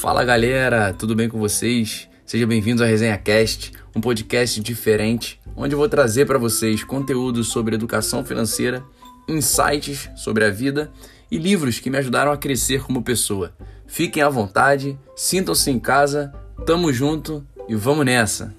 Fala galera, tudo bem com vocês? Sejam bem-vindos à Resenha Cast, um podcast diferente, onde eu vou trazer para vocês conteúdos sobre educação financeira, insights sobre a vida e livros que me ajudaram a crescer como pessoa. Fiquem à vontade, sintam-se em casa, tamo junto e vamos nessa!